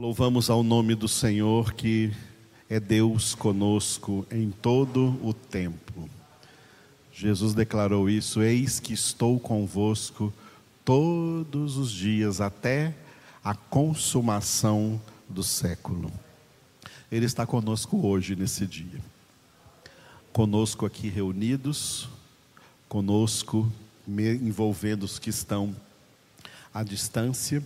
Louvamos ao nome do Senhor que é Deus conosco em todo o tempo. Jesus declarou isso: Eis que estou convosco todos os dias até a consumação do século. Ele está conosco hoje, nesse dia. Conosco aqui reunidos, conosco envolvendo os que estão à distância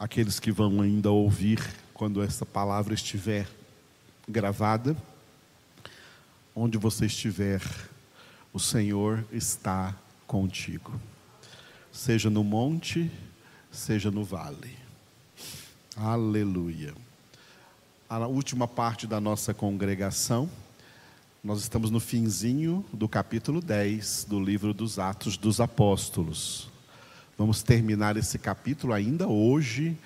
aqueles que vão ainda ouvir quando essa palavra estiver gravada. Onde você estiver, o Senhor está contigo. Seja no monte, seja no vale. Aleluia. A última parte da nossa congregação, nós estamos no finzinho do capítulo 10 do livro dos Atos dos Apóstolos. Vamos terminar esse capítulo ainda hoje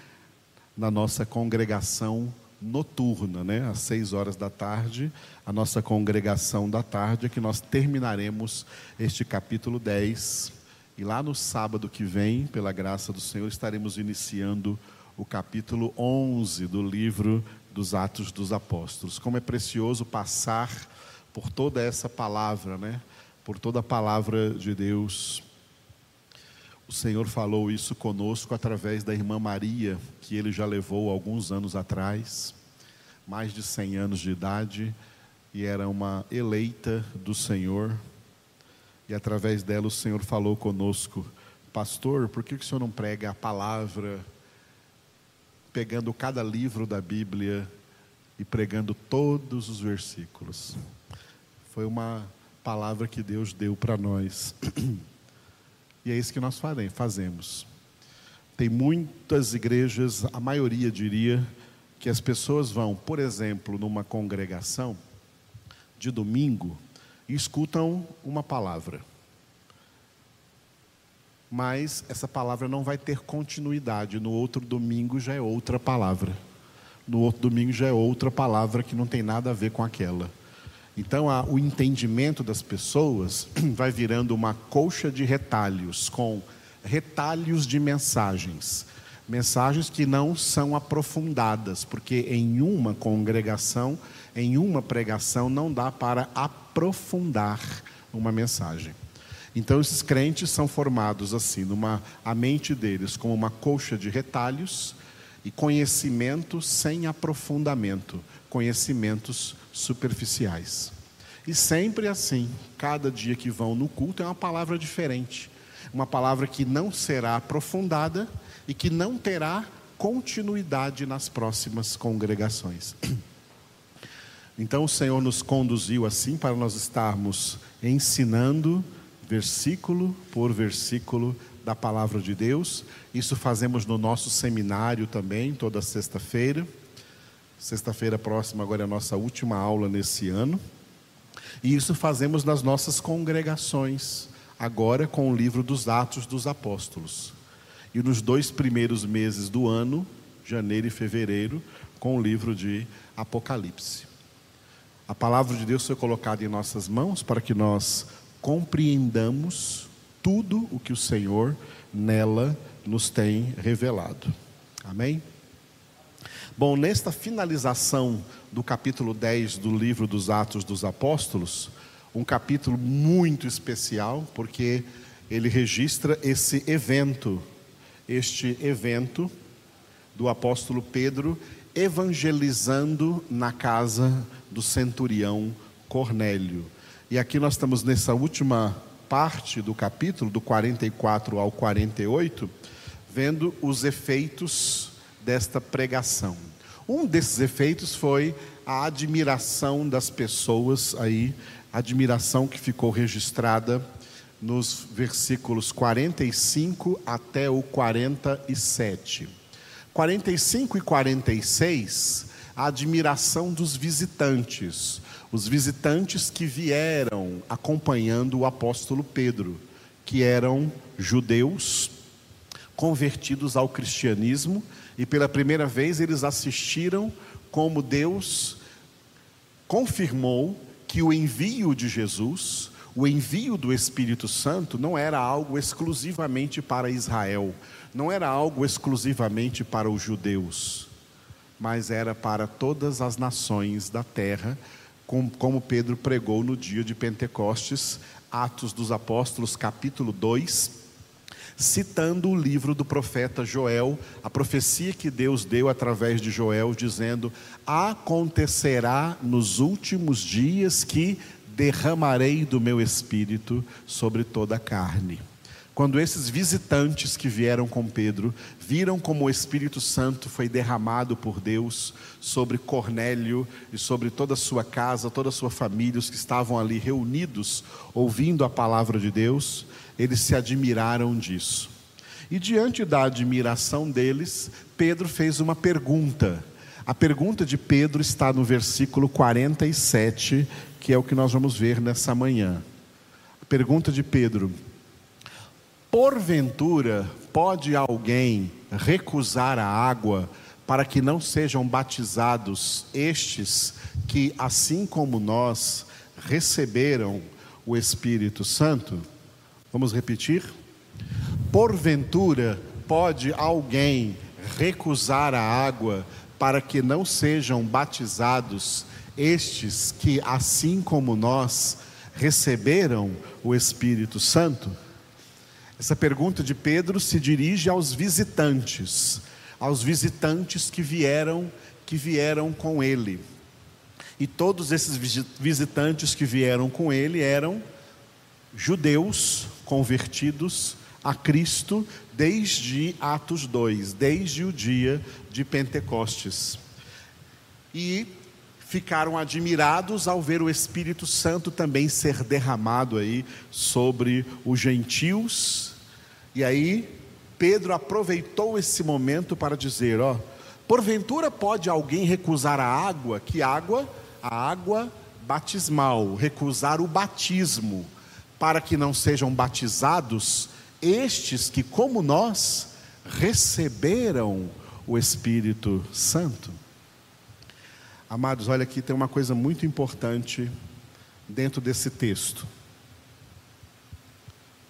na nossa congregação noturna, né? Às seis horas da tarde, a nossa congregação da tarde, é que nós terminaremos este capítulo 10. E lá no sábado que vem, pela graça do Senhor, estaremos iniciando o capítulo 11 do livro dos Atos dos Apóstolos. Como é precioso passar por toda essa palavra, né? Por toda a palavra de Deus o Senhor falou isso conosco através da irmã Maria, que ele já levou alguns anos atrás, mais de 100 anos de idade, e era uma eleita do Senhor. E através dela o Senhor falou conosco: Pastor, por que o senhor não prega a palavra, pegando cada livro da Bíblia e pregando todos os versículos? Foi uma palavra que Deus deu para nós. E é isso que nós fazemos. Tem muitas igrejas, a maioria diria, que as pessoas vão, por exemplo, numa congregação de domingo e escutam uma palavra. Mas essa palavra não vai ter continuidade. No outro domingo já é outra palavra. No outro domingo já é outra palavra que não tem nada a ver com aquela. Então, a, o entendimento das pessoas vai virando uma colcha de retalhos, com retalhos de mensagens. Mensagens que não são aprofundadas, porque em uma congregação, em uma pregação, não dá para aprofundar uma mensagem. Então, esses crentes são formados assim, numa, a mente deles como uma colcha de retalhos e conhecimento sem aprofundamento, conhecimentos superficiais. E sempre assim, cada dia que vão no culto é uma palavra diferente, uma palavra que não será aprofundada e que não terá continuidade nas próximas congregações. Então o Senhor nos conduziu assim para nós estarmos ensinando versículo por versículo da palavra de Deus. Isso fazemos no nosso seminário também, toda sexta-feira. Sexta-feira próxima agora é a nossa última aula nesse ano. E isso fazemos nas nossas congregações, agora com o livro dos Atos dos Apóstolos. E nos dois primeiros meses do ano, janeiro e fevereiro, com o livro de Apocalipse. A palavra de Deus foi colocada em nossas mãos para que nós compreendamos tudo o que o Senhor nela nos tem revelado. Amém? Bom, nesta finalização do capítulo 10 do livro dos Atos dos Apóstolos, um capítulo muito especial, porque ele registra esse evento, este evento do apóstolo Pedro evangelizando na casa do centurião Cornélio. E aqui nós estamos nessa última parte do capítulo, do 44 ao 48, vendo os efeitos desta pregação. Um desses efeitos foi a admiração das pessoas aí, admiração que ficou registrada nos versículos 45 até o 47. 45 e 46, a admiração dos visitantes, os visitantes que vieram acompanhando o apóstolo Pedro, que eram judeus convertidos ao cristianismo e pela primeira vez eles assistiram como Deus confirmou que o envio de Jesus, o envio do Espírito Santo não era algo exclusivamente para Israel, não era algo exclusivamente para os judeus, mas era para todas as nações da terra, como Pedro pregou no dia de Pentecostes, Atos dos Apóstolos, capítulo 2 citando o livro do profeta Joel, a profecia que Deus deu através de Joel, dizendo: Acontecerá nos últimos dias que derramarei do meu espírito sobre toda a carne. Quando esses visitantes que vieram com Pedro viram como o Espírito Santo foi derramado por Deus sobre Cornélio e sobre toda a sua casa, toda a sua família, os que estavam ali reunidos ouvindo a palavra de Deus, eles se admiraram disso. E diante da admiração deles, Pedro fez uma pergunta. A pergunta de Pedro está no versículo 47, que é o que nós vamos ver nessa manhã. A pergunta de Pedro: Porventura pode alguém recusar a água para que não sejam batizados estes que, assim como nós, receberam o Espírito Santo? Vamos repetir? Porventura, pode alguém recusar a água para que não sejam batizados estes que, assim como nós, receberam o Espírito Santo? Essa pergunta de Pedro se dirige aos visitantes, aos visitantes que vieram, que vieram com ele. E todos esses visitantes que vieram com ele eram judeus convertidos a Cristo desde Atos 2, desde o dia de Pentecostes. E ficaram admirados ao ver o Espírito Santo também ser derramado aí sobre os gentios. E aí Pedro aproveitou esse momento para dizer, ó, porventura pode alguém recusar a água? Que água? A água batismal, recusar o batismo para que não sejam batizados estes que, como nós, receberam o Espírito Santo. Amados, olha aqui, tem uma coisa muito importante dentro desse texto.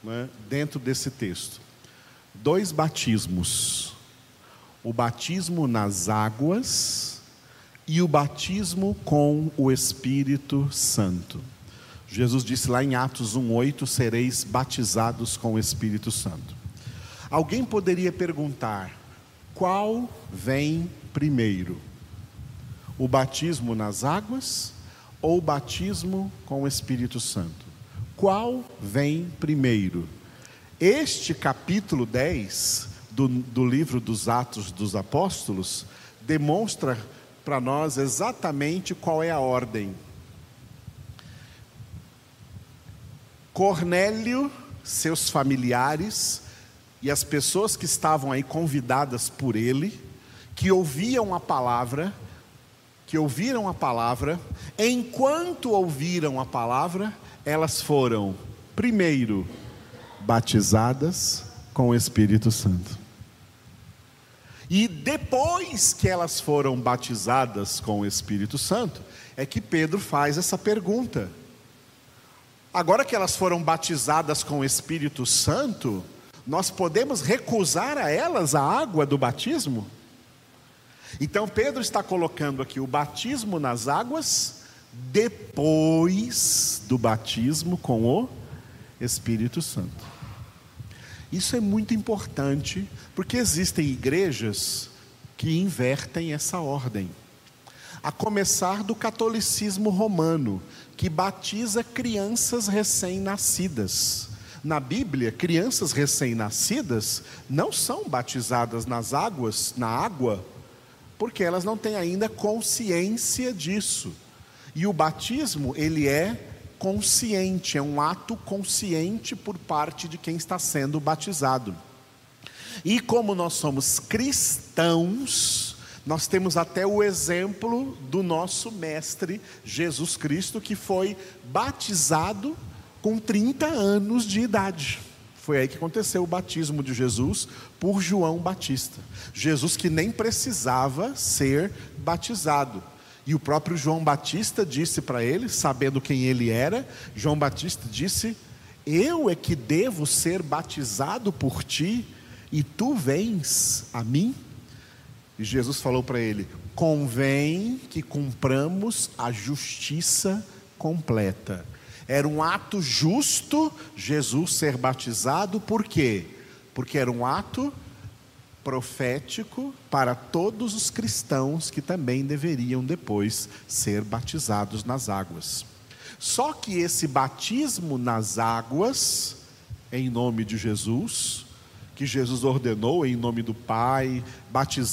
É? Dentro desse texto. Dois batismos: o batismo nas águas e o batismo com o Espírito Santo. Jesus disse lá em Atos 1:8, sereis batizados com o Espírito Santo. Alguém poderia perguntar: qual vem primeiro? O batismo nas águas ou o batismo com o Espírito Santo? Qual vem primeiro? Este capítulo 10 do, do livro dos Atos dos Apóstolos demonstra para nós exatamente qual é a ordem Cornélio, seus familiares e as pessoas que estavam aí convidadas por ele, que ouviam a palavra, que ouviram a palavra, enquanto ouviram a palavra, elas foram, primeiro, batizadas com o Espírito Santo. E depois que elas foram batizadas com o Espírito Santo, é que Pedro faz essa pergunta Agora que elas foram batizadas com o Espírito Santo, nós podemos recusar a elas a água do batismo? Então Pedro está colocando aqui o batismo nas águas depois do batismo com o Espírito Santo. Isso é muito importante, porque existem igrejas que invertem essa ordem. A começar do catolicismo romano, que batiza crianças recém-nascidas. Na Bíblia, crianças recém-nascidas não são batizadas nas águas, na água, porque elas não têm ainda consciência disso. E o batismo, ele é consciente, é um ato consciente por parte de quem está sendo batizado. E como nós somos cristãos, nós temos até o exemplo do nosso mestre Jesus Cristo, que foi batizado com 30 anos de idade. Foi aí que aconteceu o batismo de Jesus por João Batista. Jesus que nem precisava ser batizado. E o próprio João Batista disse para ele, sabendo quem ele era, João Batista disse: Eu é que devo ser batizado por ti, e tu vens a mim? E Jesus falou para ele: Convém que cumpramos a justiça completa. Era um ato justo Jesus ser batizado, por quê? Porque era um ato profético para todos os cristãos que também deveriam depois ser batizados nas águas. Só que esse batismo nas águas, em nome de Jesus, que Jesus ordenou em nome do Pai,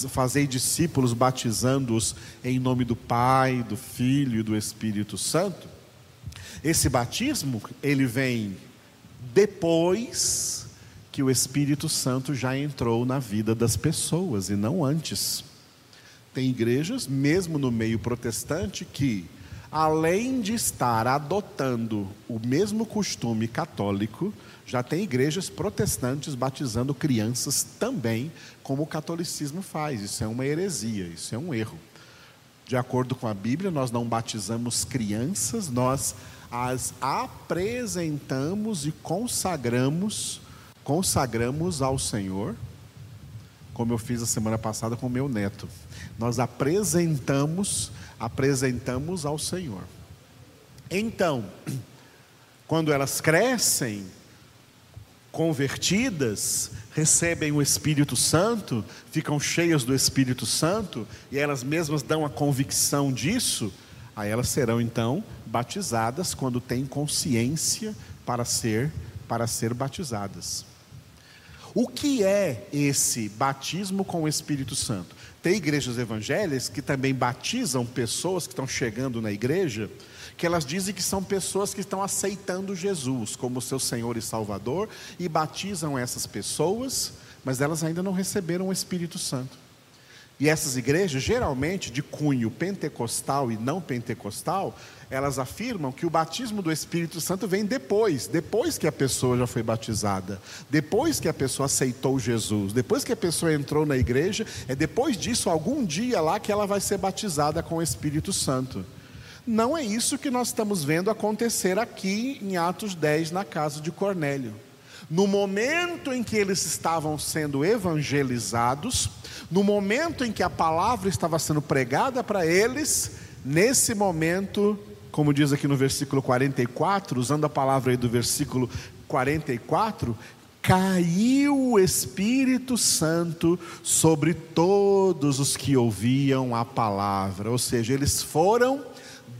fazei discípulos batizando-os em nome do Pai, do Filho e do Espírito Santo. Esse batismo, ele vem depois que o Espírito Santo já entrou na vida das pessoas e não antes. Tem igrejas, mesmo no meio protestante, que, além de estar adotando o mesmo costume católico, já tem igrejas protestantes batizando crianças também, como o catolicismo faz. Isso é uma heresia, isso é um erro. De acordo com a Bíblia, nós não batizamos crianças, nós as apresentamos e consagramos consagramos ao Senhor, como eu fiz a semana passada com meu neto. Nós apresentamos, apresentamos ao Senhor. Então, quando elas crescem, convertidas, recebem o Espírito Santo, ficam cheias do Espírito Santo e elas mesmas dão a convicção disso, aí elas serão então batizadas quando têm consciência para ser para ser batizadas. O que é esse batismo com o Espírito Santo? Tem igrejas evangélicas que também batizam pessoas que estão chegando na igreja, que elas dizem que são pessoas que estão aceitando Jesus como seu Senhor e Salvador e batizam essas pessoas, mas elas ainda não receberam o Espírito Santo. E essas igrejas, geralmente de cunho pentecostal e não pentecostal, elas afirmam que o batismo do Espírito Santo vem depois, depois que a pessoa já foi batizada, depois que a pessoa aceitou Jesus, depois que a pessoa entrou na igreja, é depois disso, algum dia lá, que ela vai ser batizada com o Espírito Santo. Não é isso que nós estamos vendo acontecer aqui em Atos 10, na casa de Cornélio. No momento em que eles estavam sendo evangelizados, no momento em que a palavra estava sendo pregada para eles, nesse momento, como diz aqui no versículo 44, usando a palavra aí do versículo 44, caiu o Espírito Santo sobre todos os que ouviam a palavra, ou seja, eles foram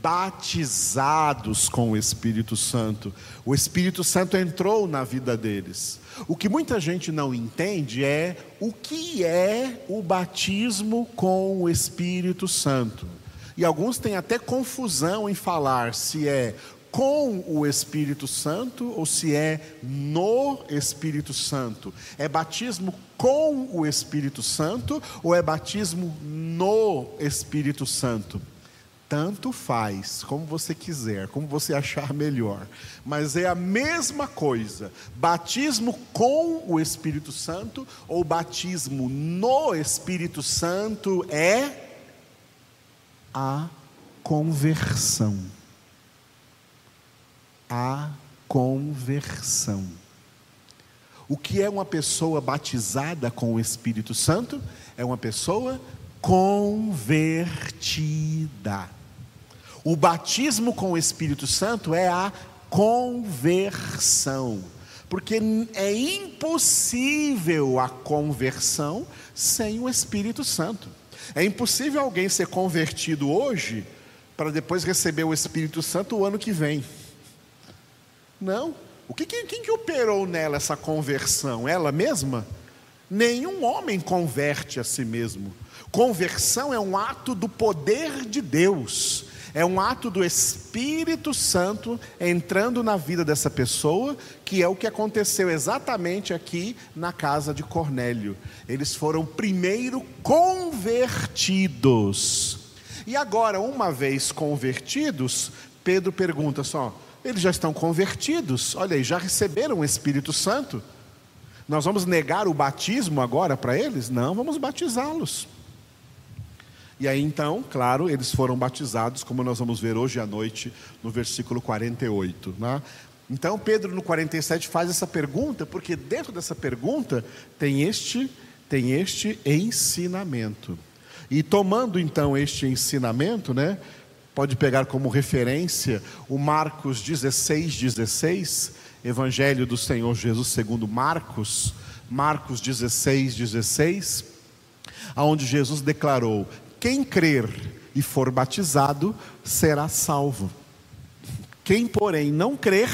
batizados com o Espírito Santo. O Espírito Santo entrou na vida deles. O que muita gente não entende é o que é o batismo com o Espírito Santo. E alguns têm até confusão em falar se é com o Espírito Santo ou se é no Espírito Santo. É batismo com o Espírito Santo ou é batismo no Espírito Santo? Tanto faz, como você quiser, como você achar melhor, mas é a mesma coisa: batismo com o Espírito Santo ou batismo no Espírito Santo é a conversão. A conversão. O que é uma pessoa batizada com o Espírito Santo? É uma pessoa convertida. O batismo com o Espírito Santo é a conversão, porque é impossível a conversão sem o Espírito Santo. É impossível alguém ser convertido hoje para depois receber o Espírito Santo o ano que vem. Não. O que, quem, quem que operou nela essa conversão? Ela mesma? Nenhum homem converte a si mesmo. Conversão é um ato do poder de Deus é um ato do Espírito Santo entrando na vida dessa pessoa, que é o que aconteceu exatamente aqui na casa de Cornélio. Eles foram primeiro convertidos. E agora, uma vez convertidos, Pedro pergunta só: eles já estão convertidos? Olha aí, já receberam o Espírito Santo? Nós vamos negar o batismo agora para eles? Não, vamos batizá-los. E aí então, claro, eles foram batizados, como nós vamos ver hoje à noite, no versículo 48. Né? Então, Pedro no 47 faz essa pergunta, porque dentro dessa pergunta tem este, tem este ensinamento. E tomando então este ensinamento, né, pode pegar como referência o Marcos 16, 16, Evangelho do Senhor Jesus segundo Marcos, Marcos 16, 16, aonde Jesus declarou: Quem crer e for batizado será salvo. Quem, porém, não crer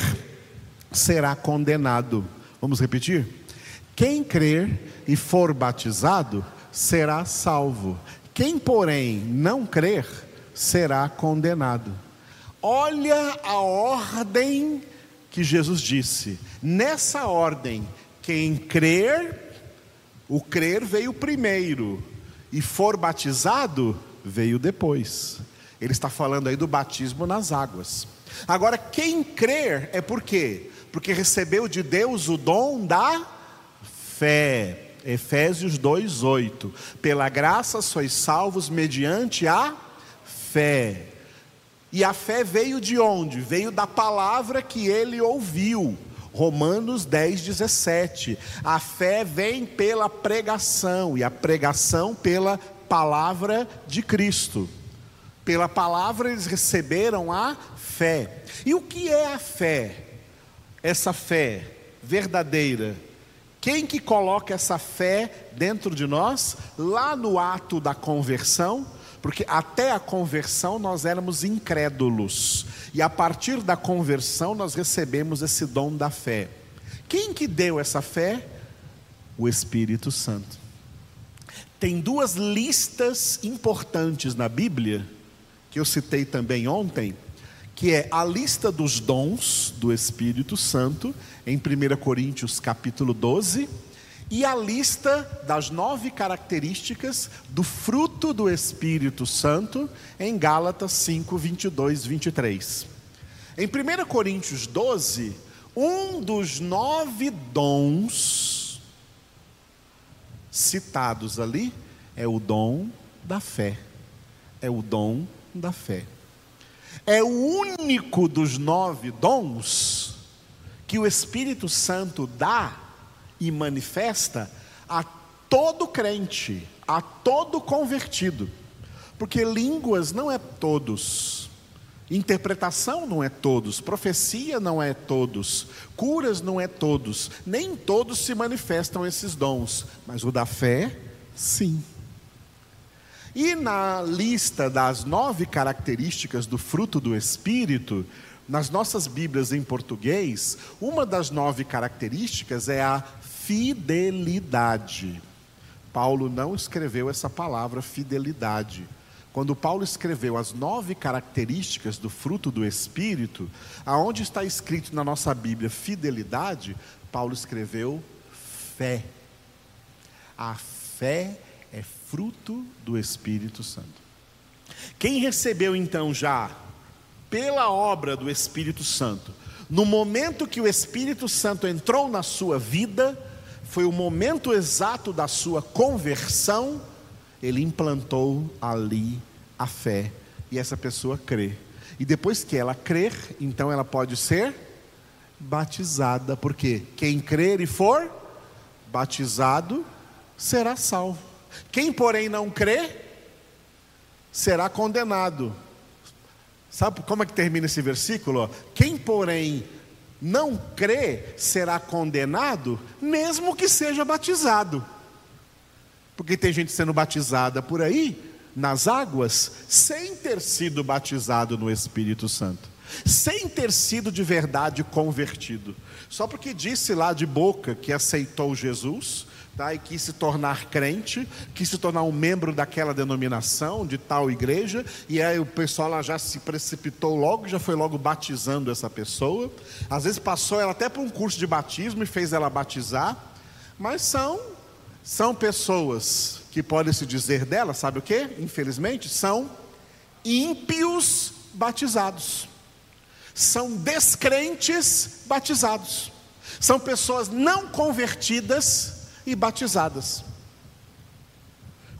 será condenado. Vamos repetir? Quem crer e for batizado será salvo. Quem, porém, não crer será condenado. Olha a ordem que Jesus disse. Nessa ordem, quem crer, o crer veio primeiro, e for batizado, veio depois. Ele está falando aí do batismo nas águas. Agora, quem crer é por quê? Porque recebeu de Deus o dom da fé. Efésios 2:8. Pela graça sois salvos mediante a fé. E a fé veio de onde? Veio da palavra que ele ouviu. Romanos 10, 17. A fé vem pela pregação, e a pregação pela palavra de Cristo. Pela palavra eles receberam a fé. E o que é a fé? Essa fé verdadeira. Quem que coloca essa fé dentro de nós? Lá no ato da conversão, porque até a conversão nós éramos incrédulos, e a partir da conversão nós recebemos esse dom da fé. Quem que deu essa fé? O Espírito Santo. Tem duas listas importantes na Bíblia, que eu citei também ontem, que é a lista dos dons do Espírito Santo, em 1 Coríntios capítulo 12, e a lista das nove características do fruto do Espírito Santo em Gálatas 5, 22, 23. Em 1 Coríntios 12, um dos nove dons citados ali é o dom da fé. É o dom da fé. É o único dos nove dons que o Espírito Santo dá e manifesta a todo crente, a todo convertido. Porque línguas não é todos, interpretação não é todos, profecia não é todos, curas não é todos, nem todos se manifestam esses dons, mas o da fé, sim. E na lista das nove características do fruto do Espírito, nas nossas Bíblias em português, uma das nove características é a fidelidade. Paulo não escreveu essa palavra fidelidade. Quando Paulo escreveu as nove características do fruto do Espírito, aonde está escrito na nossa Bíblia fidelidade, Paulo escreveu fé. A fé é fruto do Espírito Santo. Quem recebeu então já, pela obra do Espírito Santo, no momento que o Espírito Santo entrou na sua vida, foi o momento exato da sua conversão, ele implantou ali a fé e essa pessoa crê. E depois que ela crer, então ela pode ser batizada, porque quem crer e for batizado será salvo. Quem, porém, não crê, será condenado. Sabe como é que termina esse versículo? Quem, porém, não crê será condenado, mesmo que seja batizado. Porque tem gente sendo batizada por aí, nas águas, sem ter sido batizado no Espírito Santo, sem ter sido de verdade convertido, só porque disse lá de boca que aceitou Jesus, tá? e quis se tornar crente, quis se tornar um membro daquela denominação, de tal igreja, e aí o pessoal lá já se precipitou logo, já foi logo batizando essa pessoa. Às vezes passou ela até por um curso de batismo e fez ela batizar, mas são, são pessoas que podem se dizer dela, sabe o que? Infelizmente, são ímpios batizados. São descrentes batizados. São pessoas não convertidas e batizadas.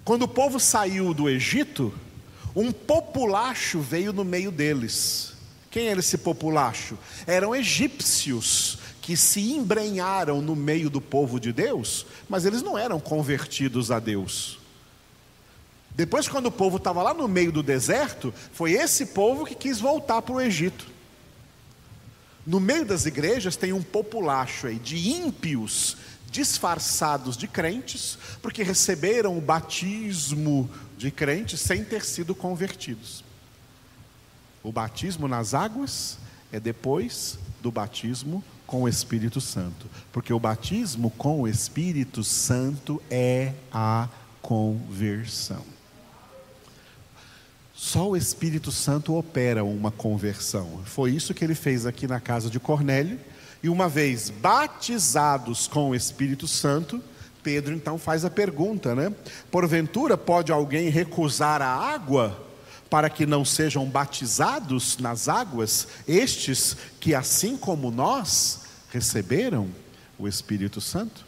Quando o povo saiu do Egito, um populacho veio no meio deles. Quem era esse populacho? Eram egípcios que se embrenharam no meio do povo de Deus, mas eles não eram convertidos a Deus. Depois, quando o povo estava lá no meio do deserto, foi esse povo que quis voltar para o Egito. No meio das igrejas tem um populacho aí de ímpios disfarçados de crentes, porque receberam o batismo de crentes sem ter sido convertidos. O batismo nas águas é depois do batismo com o Espírito Santo, porque o batismo com o Espírito Santo é a conversão. Só o Espírito Santo opera uma conversão. Foi isso que ele fez aqui na casa de Cornélio. E uma vez batizados com o Espírito Santo, Pedro então faz a pergunta, né? Porventura pode alguém recusar a água para que não sejam batizados nas águas, estes que, assim como nós, receberam o Espírito Santo?